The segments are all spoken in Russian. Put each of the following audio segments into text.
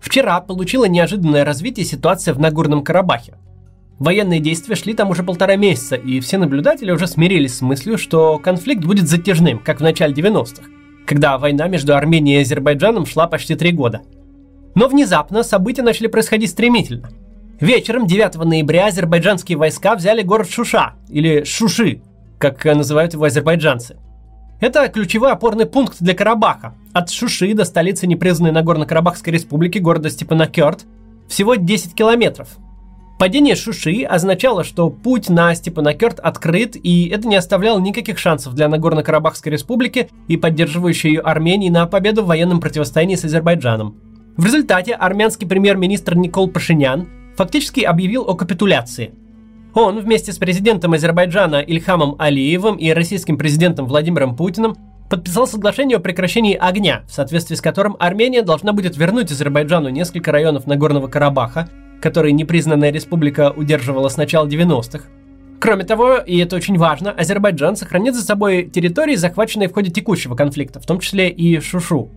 Вчера получила неожиданное развитие ситуация в Нагорном Карабахе. Военные действия шли там уже полтора месяца, и все наблюдатели уже смирились с мыслью, что конфликт будет затяжным, как в начале 90-х, когда война между Арменией и Азербайджаном шла почти три года. Но внезапно события начали происходить стремительно. Вечером 9 ноября азербайджанские войска взяли город Шуша, или Шуши, как называют его азербайджанцы. Это ключевой опорный пункт для Карабаха. От Шуши до столицы непризнанной Нагорно-Карабахской республики города Степанакерт всего 10 километров. Падение Шуши означало, что путь на Степанакерт открыт, и это не оставляло никаких шансов для Нагорно-Карабахской республики и поддерживающей ее Армении на победу в военном противостоянии с Азербайджаном. В результате армянский премьер-министр Никол Пашинян фактически объявил о капитуляции. Он вместе с президентом Азербайджана Ильхамом Алиевым и российским президентом Владимиром Путиным подписал соглашение о прекращении огня, в соответствии с которым Армения должна будет вернуть Азербайджану несколько районов Нагорного Карабаха, которые непризнанная республика удерживала с начала 90-х. Кроме того, и это очень важно, Азербайджан сохранит за собой территории, захваченные в ходе текущего конфликта, в том числе и Шушу.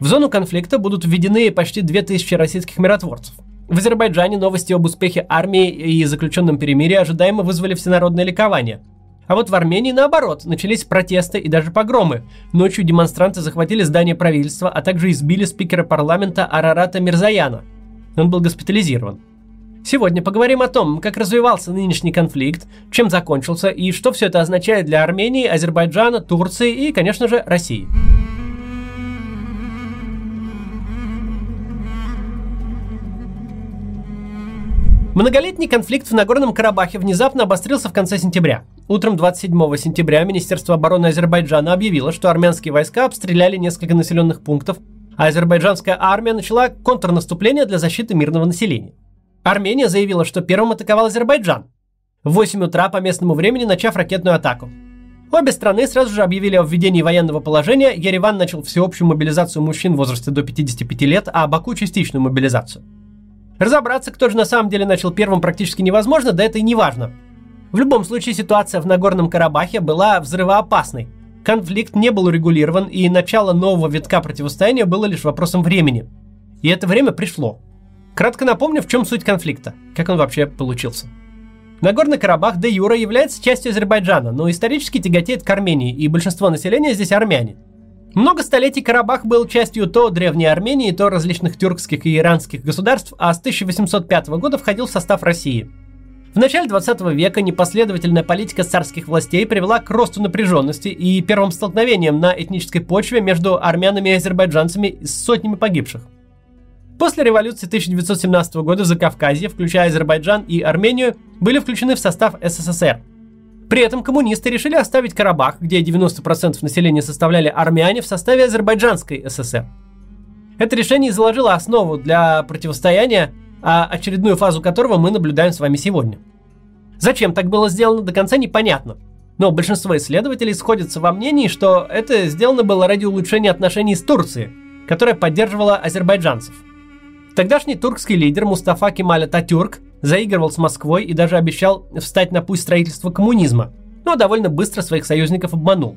В зону конфликта будут введены почти 2000 российских миротворцев. В Азербайджане новости об успехе армии и заключенном перемирии ожидаемо вызвали всенародное ликование. А вот в Армении, наоборот, начались протесты и даже погромы. Ночью демонстранты захватили здание правительства, а также избили спикера парламента Арарата Мирзаяна. Он был госпитализирован. Сегодня поговорим о том, как развивался нынешний конфликт, чем закончился и что все это означает для Армении, Азербайджана, Турции и, конечно же, России. Многолетний конфликт в Нагорном Карабахе внезапно обострился в конце сентября. Утром 27 сентября Министерство обороны Азербайджана объявило, что армянские войска обстреляли несколько населенных пунктов, а азербайджанская армия начала контрнаступление для защиты мирного населения. Армения заявила, что первым атаковал Азербайджан. В 8 утра по местному времени начав ракетную атаку. Обе страны сразу же объявили о введении военного положения, Ереван начал всеобщую мобилизацию мужчин в возрасте до 55 лет, а Баку частичную мобилизацию – Разобраться, кто же на самом деле начал первым, практически невозможно, да это и не важно. В любом случае ситуация в Нагорном Карабахе была взрывоопасной. Конфликт не был урегулирован, и начало нового витка противостояния было лишь вопросом времени. И это время пришло. Кратко напомню, в чем суть конфликта, как он вообще получился. Нагорный Карабах де Юра является частью Азербайджана, но исторически тяготеет к Армении, и большинство населения здесь армяне – много столетий Карабах был частью то Древней Армении, то различных тюркских и иранских государств, а с 1805 года входил в состав России. В начале 20 века непоследовательная политика царских властей привела к росту напряженности и первым столкновениям на этнической почве между армянами и азербайджанцами с сотнями погибших. После революции 1917 года в Закавказье, включая Азербайджан и Армению, были включены в состав СССР – при этом коммунисты решили оставить Карабах, где 90% населения составляли армяне, в составе Азербайджанской ССР. Это решение заложило основу для противостояния, а очередную фазу которого мы наблюдаем с вами сегодня. Зачем так было сделано, до конца непонятно. Но большинство исследователей сходятся во мнении, что это сделано было ради улучшения отношений с Турцией, которая поддерживала азербайджанцев. Тогдашний туркский лидер Мустафа Кемаль Ататюрк заигрывал с Москвой и даже обещал встать на путь строительства коммунизма, но довольно быстро своих союзников обманул.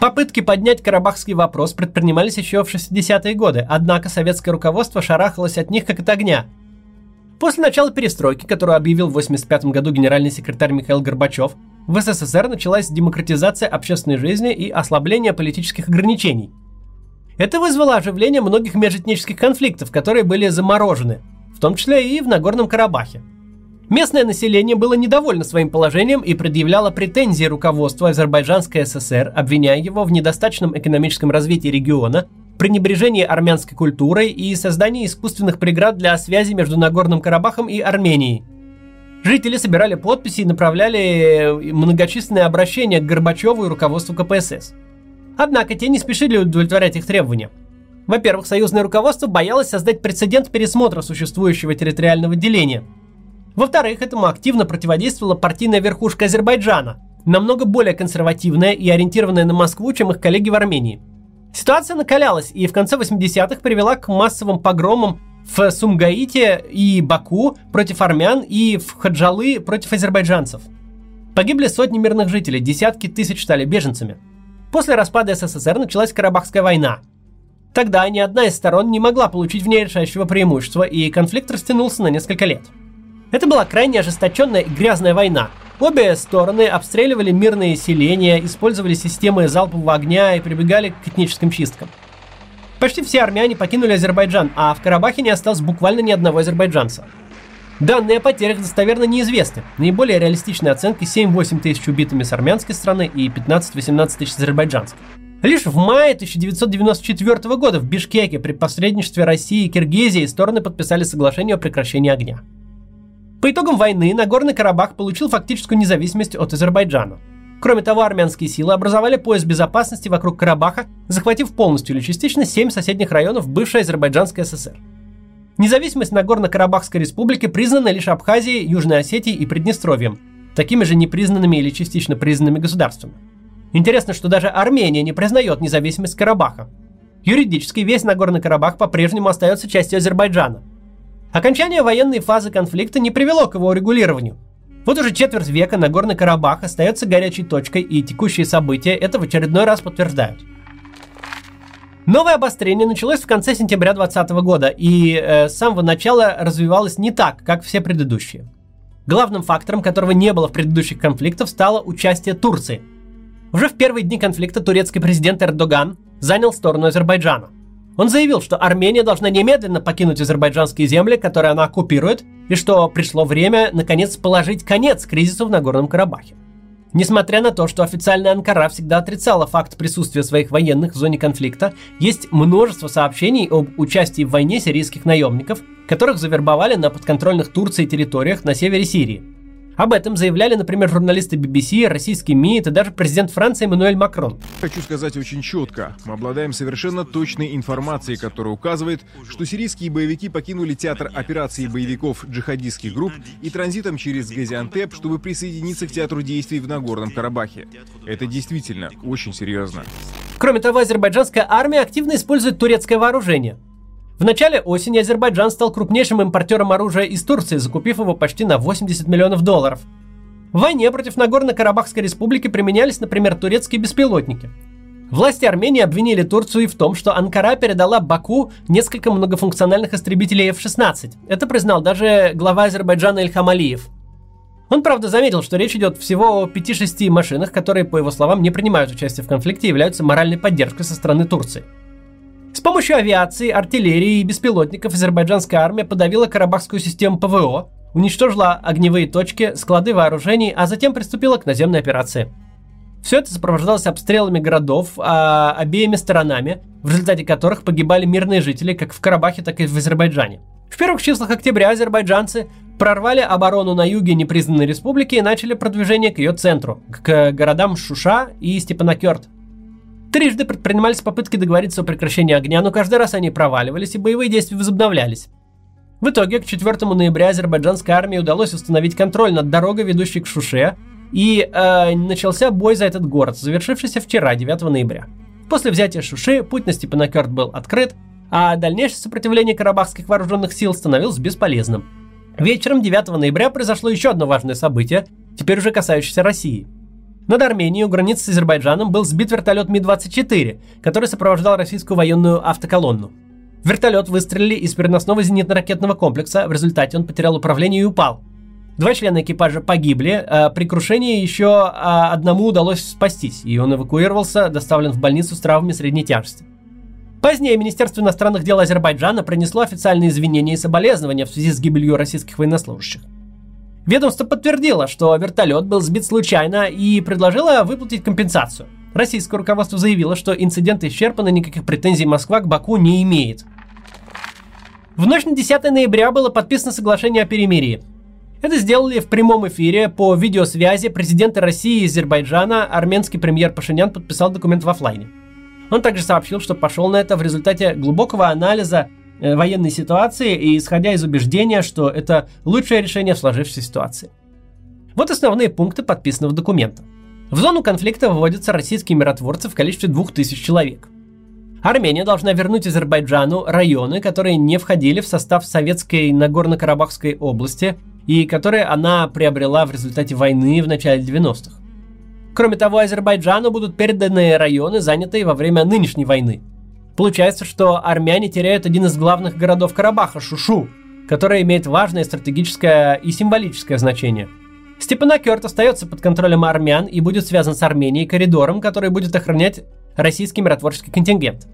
Попытки поднять карабахский вопрос предпринимались еще в 60-е годы, однако советское руководство шарахалось от них как от огня. После начала перестройки, которую объявил в 1985 году генеральный секретарь Михаил Горбачев, в СССР началась демократизация общественной жизни и ослабление политических ограничений. Это вызвало оживление многих межэтнических конфликтов, которые были заморожены – том числе и в Нагорном Карабахе. Местное население было недовольно своим положением и предъявляло претензии руководству Азербайджанской ССР, обвиняя его в недостаточном экономическом развитии региона, пренебрежении армянской культурой и создании искусственных преград для связи между Нагорным Карабахом и Арменией. Жители собирали подписи и направляли многочисленные обращения к Горбачеву и руководству КПСС. Однако те не спешили удовлетворять их требования – во-первых, союзное руководство боялось создать прецедент пересмотра существующего территориального деления. Во-вторых, этому активно противодействовала партийная верхушка Азербайджана, намного более консервативная и ориентированная на Москву, чем их коллеги в Армении. Ситуация накалялась и в конце 80-х привела к массовым погромам в Сумгаите и Баку против армян и в Хаджалы против азербайджанцев. Погибли сотни мирных жителей, десятки тысяч стали беженцами. После распада СССР началась Карабахская война – Тогда ни одна из сторон не могла получить в ней решающего преимущества, и конфликт растянулся на несколько лет. Это была крайне ожесточенная и грязная война. Обе стороны обстреливали мирные селения, использовали системы залпового огня и прибегали к этническим чисткам. Почти все армяне покинули Азербайджан, а в Карабахе не осталось буквально ни одного азербайджанца. Данные о потерях достоверно неизвестны. Наиболее реалистичные оценки 7-8 тысяч убитыми с армянской стороны и 15-18 тысяч с азербайджанской. Лишь в мае 1994 года в Бишкеке при посредничестве России и Киргизии стороны подписали соглашение о прекращении огня. По итогам войны Нагорный Карабах получил фактическую независимость от Азербайджана. Кроме того, армянские силы образовали пояс безопасности вокруг Карабаха, захватив полностью или частично семь соседних районов бывшей Азербайджанской ССР. Независимость Нагорно-Карабахской республики признана лишь Абхазией, Южной Осетией и Приднестровьем, такими же непризнанными или частично признанными государствами. Интересно, что даже Армения не признает независимость Карабаха. Юридически весь Нагорный Карабах по-прежнему остается частью Азербайджана. Окончание военной фазы конфликта не привело к его урегулированию. Вот уже четверть века Нагорный Карабах остается горячей точкой, и текущие события это в очередной раз подтверждают. Новое обострение началось в конце сентября 2020 года и э, с самого начала развивалось не так, как все предыдущие. Главным фактором, которого не было в предыдущих конфликтах, стало участие Турции. Уже в первые дни конфликта турецкий президент Эрдоган занял сторону Азербайджана. Он заявил, что Армения должна немедленно покинуть азербайджанские земли, которые она оккупирует, и что пришло время, наконец, положить конец кризису в Нагорном Карабахе. Несмотря на то, что официальная Анкара всегда отрицала факт присутствия своих военных в зоне конфликта, есть множество сообщений об участии в войне сирийских наемников, которых завербовали на подконтрольных Турции территориях на севере Сирии. Об этом заявляли, например, журналисты BBC, российский МИД и даже президент Франции Эммануэль Макрон. Хочу сказать очень четко. Мы обладаем совершенно точной информацией, которая указывает, что сирийские боевики покинули театр операции боевиков джихадистских групп и транзитом через Газиантеп, чтобы присоединиться к театру действий в Нагорном Карабахе. Это действительно очень серьезно. Кроме того, азербайджанская армия активно использует турецкое вооружение. В начале осени Азербайджан стал крупнейшим импортером оружия из Турции, закупив его почти на 80 миллионов долларов. В войне против Нагорно-Карабахской республики применялись, например, турецкие беспилотники. Власти Армении обвинили Турцию и в том, что Анкара передала Баку несколько многофункциональных истребителей F-16. Это признал даже глава Азербайджана Ильхам Алиев. Он, правда, заметил, что речь идет всего о 5-6 машинах, которые, по его словам, не принимают участие в конфликте и являются моральной поддержкой со стороны Турции. С помощью авиации, артиллерии и беспилотников азербайджанская армия подавила карабахскую систему ПВО, уничтожила огневые точки, склады вооружений, а затем приступила к наземной операции. Все это сопровождалось обстрелами городов а, обеими сторонами, в результате которых погибали мирные жители как в Карабахе, так и в Азербайджане. В первых числах октября азербайджанцы прорвали оборону на юге непризнанной республики и начали продвижение к ее центру, к городам Шуша и Степанакерт. Трижды предпринимались попытки договориться о прекращении огня, но каждый раз они проваливались и боевые действия возобновлялись. В итоге к 4 ноября азербайджанской армии удалось установить контроль над дорогой, ведущей к Шуше, и э, начался бой за этот город, завершившийся вчера, 9 ноября. После взятия Шуши путь на Степанакерт был открыт, а дальнейшее сопротивление карабахских вооруженных сил становилось бесполезным. Вечером 9 ноября произошло еще одно важное событие, теперь уже касающееся России – над Арменией у границы с Азербайджаном был сбит вертолет Ми-24, который сопровождал российскую военную автоколонну. Вертолет выстрелили из переносного зенитно-ракетного комплекса, в результате он потерял управление и упал. Два члена экипажа погибли, а при крушении еще а, одному удалось спастись, и он эвакуировался, доставлен в больницу с травмами средней тяжести. Позднее Министерство иностранных дел Азербайджана принесло официальные извинения и соболезнования в связи с гибелью российских военнослужащих. Ведомство подтвердило, что вертолет был сбит случайно и предложило выплатить компенсацию. Российское руководство заявило, что инцидент исчерпан и никаких претензий Москва к Баку не имеет. В ночь на 10 ноября было подписано соглашение о перемирии. Это сделали в прямом эфире по видеосвязи президента России и Азербайджана. Армянский премьер Пашинян подписал документ в офлайне. Он также сообщил, что пошел на это в результате глубокого анализа военной ситуации и исходя из убеждения, что это лучшее решение в сложившейся ситуации. Вот основные пункты подписанного документа. В зону конфликта выводятся российские миротворцы в количестве 2000 человек. Армения должна вернуть Азербайджану районы, которые не входили в состав советской Нагорно-Карабахской области и которые она приобрела в результате войны в начале 90-х. Кроме того, Азербайджану будут переданы районы, занятые во время нынешней войны – Получается, что армяне теряют один из главных городов Карабаха – Шушу, который имеет важное стратегическое и символическое значение. Степанакерт остается под контролем армян и будет связан с Арменией коридором, который будет охранять российский миротворческий контингент.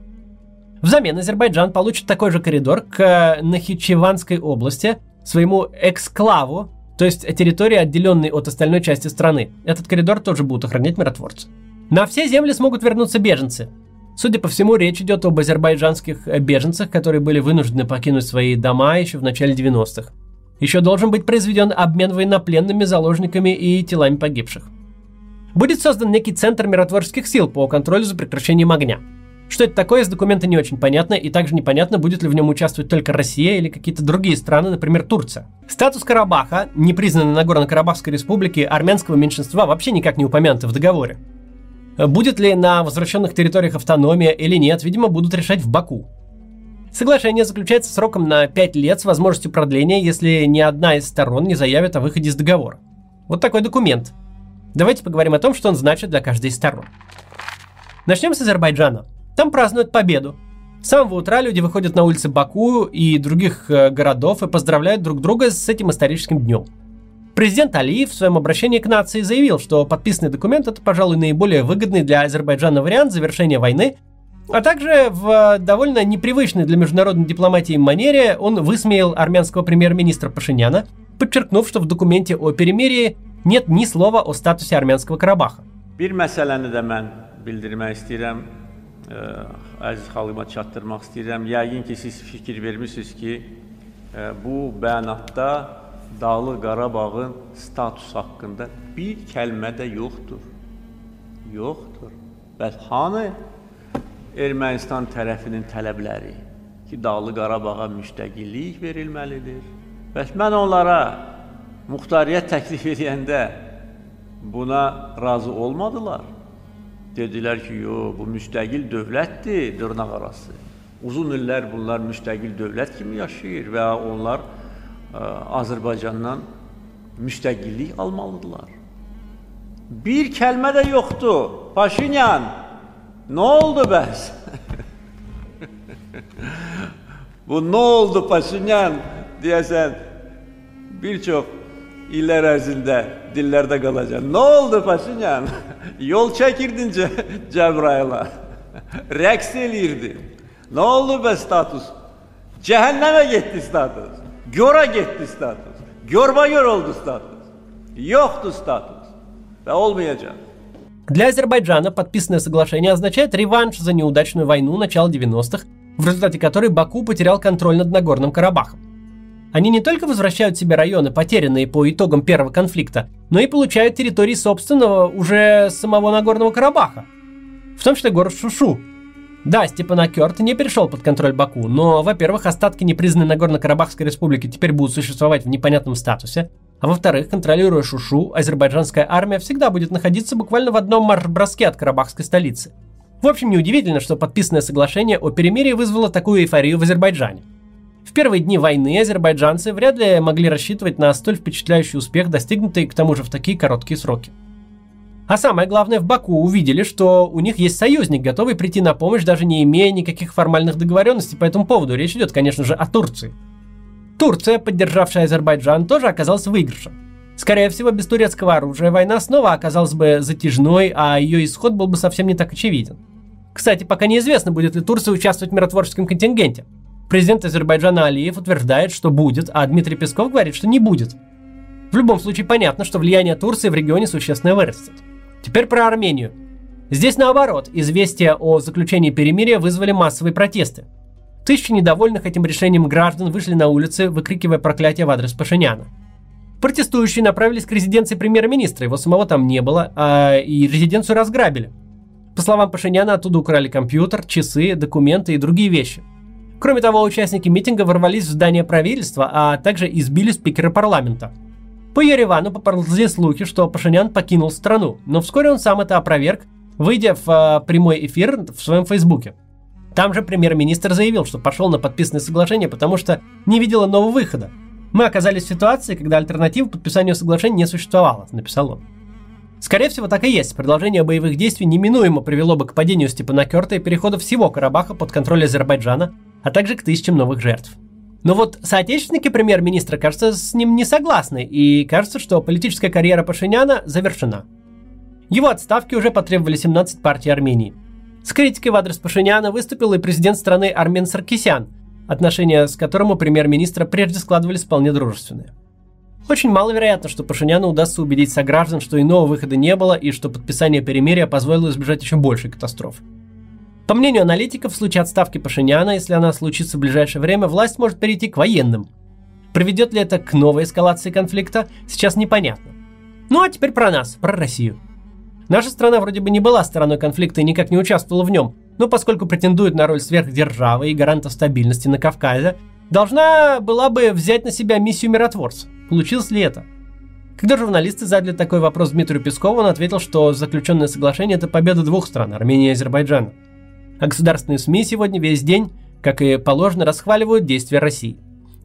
Взамен Азербайджан получит такой же коридор к Нахичеванской области, своему эксклаву, то есть территории, отделенной от остальной части страны. Этот коридор тоже будут охранять миротворцы. На все земли смогут вернуться беженцы. Судя по всему, речь идет об азербайджанских беженцах, которые были вынуждены покинуть свои дома еще в начале 90-х. Еще должен быть произведен обмен военнопленными, заложниками и телами погибших. Будет создан некий центр миротворческих сил по контролю за прекращением огня. Что это такое, из документа не очень понятно, и также непонятно, будет ли в нем участвовать только Россия или какие-то другие страны, например, Турция. Статус Карабаха, не признанный Нагорно-Карабахской республики, армянского меньшинства вообще никак не упомянуты в договоре. Будет ли на возвращенных территориях автономия или нет, видимо, будут решать в Баку. Соглашение заключается сроком на 5 лет с возможностью продления, если ни одна из сторон не заявит о выходе из договора. Вот такой документ. Давайте поговорим о том, что он значит для каждой из сторон. Начнем с Азербайджана. Там празднуют победу. С самого утра люди выходят на улицы Баку и других э, городов и поздравляют друг друга с этим историческим днем. Президент Алиев в своем обращении к нации заявил, что подписанный документ это, пожалуй, наиболее выгодный для Азербайджана вариант завершения войны, а также в довольно непривычной для международной дипломатии манере он высмеял армянского премьер-министра Пашиняна, подчеркнув, что в документе о перемирии нет ни слова о статусе армянского Карабаха. Bir məsələni də mən bildirmək istəyirəm, ə, əziz xalqıma çatdırmaq istəyirəm. Yəqin ki, siz fikir vermisiniz ki, bəyanatda Dağlıq Qarabağın statusu haqqında bir kəlmə də yoxdur. Yoxdur. Bəs hanı Ermənistan tərəfinin tələbləri ki, Dağlıq Qarabağa müstəqillik verilməlidir? Bəs mən onlara muxtariyyət təklif edəndə buna razı olmadılar. Dedilər ki, yox, bu müstəqil dövlətdir, dırnaq arası. Uzun illər bunlar müstəqil dövlət kimi yaşayır və onlar Azərbaycandan müstəqillik almalıdırlar. Bir kəlmə də yoxdur. Paşinyan, nə oldu bəs? bu nə oldu Paşinyan deyəsən bir çox illər ərzində dillərdə qalacaq. Nə oldu Paşinyan? Yol çəkirdin Cəbrayıla. Rəqs eləyirdin. Nə oldu bəs status? Cəhənnəmə getdi status. Gora getdi status. Görba-gör oldu status. Yoxdur status. Və olmayacaq. Для Азербайджана подписанное соглашение означает реванш за неудачную войну начала 90-х, в результате которой Баку потерял контроль над Нагорным Карабахом. Они не только возвращают себе районы, потерянные по итогам первого конфликта, но и получают территории собственного уже самого Нагорного Карабаха. В том числе город Шушу. Да, Степанакерт не перешел под контроль Баку, но, во-первых, остатки непризнанной Нагорно-Карабахской республики теперь будут существовать в непонятном статусе, а во-вторых, контролируя Шушу, азербайджанская армия всегда будет находиться буквально в одном марш-броске от карабахской столицы. В общем, неудивительно, что подписанное соглашение о перемирии вызвало такую эйфорию в Азербайджане. В первые дни войны азербайджанцы вряд ли могли рассчитывать на столь впечатляющий успех, достигнутый к тому же в такие короткие сроки. А самое главное, в Баку увидели, что у них есть союзник, готовый прийти на помощь, даже не имея никаких формальных договоренностей по этому поводу. Речь идет, конечно же, о Турции. Турция, поддержавшая Азербайджан, тоже оказалась выигрышем. Скорее всего, без турецкого оружия война снова оказалась бы затяжной, а ее исход был бы совсем не так очевиден. Кстати, пока неизвестно, будет ли Турция участвовать в миротворческом контингенте. Президент Азербайджана Алиев утверждает, что будет, а Дмитрий Песков говорит, что не будет. В любом случае понятно, что влияние Турции в регионе существенно вырастет. Теперь про Армению. Здесь наоборот, известия о заключении перемирия вызвали массовые протесты. Тысячи недовольных этим решением граждан вышли на улицы, выкрикивая проклятие в адрес Пашиняна. Протестующие направились к резиденции премьер-министра, его самого там не было, а и резиденцию разграбили. По словам Пашиняна, оттуда украли компьютер, часы, документы и другие вещи. Кроме того, участники митинга ворвались в здание правительства, а также избили спикера парламента. По Еревану поползли слухи, что Пашинян покинул страну, но вскоре он сам это опроверг, выйдя в э, прямой эфир в своем фейсбуке. Там же премьер-министр заявил, что пошел на подписанное соглашение, потому что не видел нового выхода. Мы оказались в ситуации, когда альтернативы подписанию соглашения не существовало, написал он. Скорее всего, так и есть. Продолжение боевых действий неминуемо привело бы к падению Степанакерта и переходу всего Карабаха под контроль Азербайджана, а также к тысячам новых жертв. Но вот соотечественники премьер-министра, кажется, с ним не согласны, и кажется, что политическая карьера Пашиняна завершена. Его отставки уже потребовали 17 партий Армении. С критикой в адрес Пашиняна выступил и президент страны Армен Саркисян, отношения с которым у премьер-министра прежде складывались вполне дружественные. Очень маловероятно, что Пашиняну удастся убедить сограждан, что иного выхода не было и что подписание перемирия позволило избежать еще большей катастрофы. По мнению аналитиков, в случае отставки Пашиняна, если она случится в ближайшее время, власть может перейти к военным. Приведет ли это к новой эскалации конфликта, сейчас непонятно. Ну а теперь про нас, про Россию. Наша страна вроде бы не была стороной конфликта и никак не участвовала в нем, но поскольку претендует на роль сверхдержавы и гаранта стабильности на Кавказе, должна была бы взять на себя миссию миротворца. Получилось ли это? Когда журналисты задали такой вопрос Дмитрию Пескову, он ответил, что заключенное соглашение – это победа двух стран – Армении и Азербайджана. А государственные СМИ сегодня весь день, как и положено, расхваливают действия России,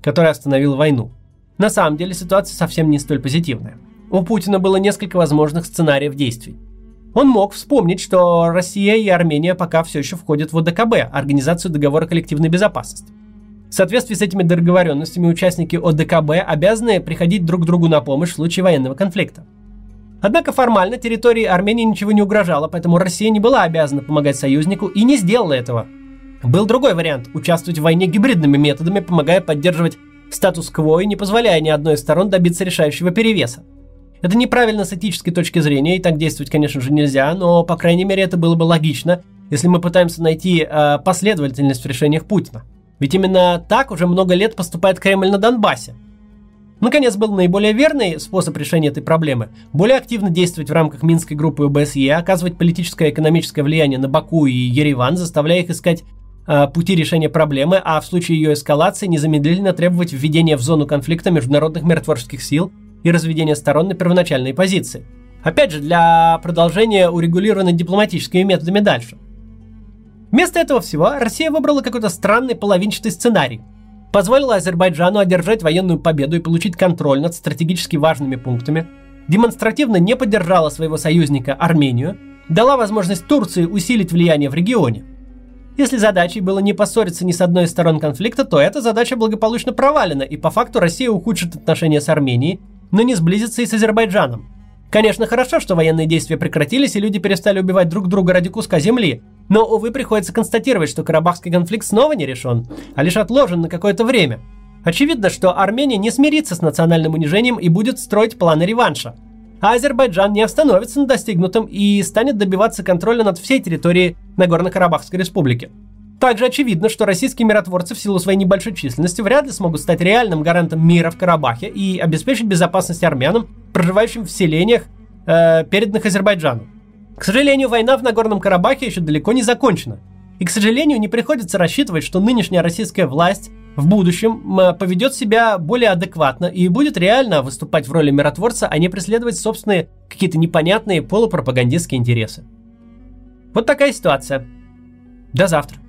которая остановила войну. На самом деле ситуация совсем не столь позитивная. У Путина было несколько возможных сценариев действий. Он мог вспомнить, что Россия и Армения пока все еще входят в ОДКБ, Организацию договора коллективной безопасности. В соответствии с этими договоренностями участники ОДКБ обязаны приходить друг другу на помощь в случае военного конфликта. Однако формально территории Армении ничего не угрожало, поэтому Россия не была обязана помогать союзнику и не сделала этого. Был другой вариант – участвовать в войне гибридными методами, помогая поддерживать статус-кво и не позволяя ни одной из сторон добиться решающего перевеса. Это неправильно с этической точки зрения, и так действовать, конечно же, нельзя, но, по крайней мере, это было бы логично, если мы пытаемся найти э, последовательность в решениях Путина. Ведь именно так уже много лет поступает Кремль на Донбассе. Наконец, был наиболее верный способ решения этой проблемы – более активно действовать в рамках Минской группы ОБСЕ, оказывать политическое и экономическое влияние на Баку и Ереван, заставляя их искать э, пути решения проблемы, а в случае ее эскалации незамедлительно требовать введения в зону конфликта международных миротворческих сил и разведения сторон на первоначальной позиции. Опять же, для продолжения урегулированной дипломатическими методами дальше – Вместо этого всего Россия выбрала какой-то странный половинчатый сценарий. Позволила Азербайджану одержать военную победу и получить контроль над стратегически важными пунктами, демонстративно не поддержала своего союзника Армению, дала возможность Турции усилить влияние в регионе. Если задачей было не поссориться ни с одной из сторон конфликта, то эта задача благополучно провалена, и по факту Россия ухудшит отношения с Арменией, но не сблизится и с Азербайджаном. Конечно, хорошо, что военные действия прекратились и люди перестали убивать друг друга ради куска земли, но, увы, приходится констатировать, что Карабахский конфликт снова не решен, а лишь отложен на какое-то время. Очевидно, что Армения не смирится с национальным унижением и будет строить планы реванша. А Азербайджан не остановится на достигнутом и станет добиваться контроля над всей территорией Нагорно-Карабахской республики. Также очевидно, что российские миротворцы в силу своей небольшой численности вряд ли смогут стать реальным гарантом мира в Карабахе и обеспечить безопасность армянам, проживающим в селениях, э, переданных Азербайджану. К сожалению, война в Нагорном Карабахе еще далеко не закончена. И, к сожалению, не приходится рассчитывать, что нынешняя российская власть в будущем поведет себя более адекватно и будет реально выступать в роли миротворца, а не преследовать собственные какие-то непонятные полупропагандистские интересы. Вот такая ситуация. До завтра.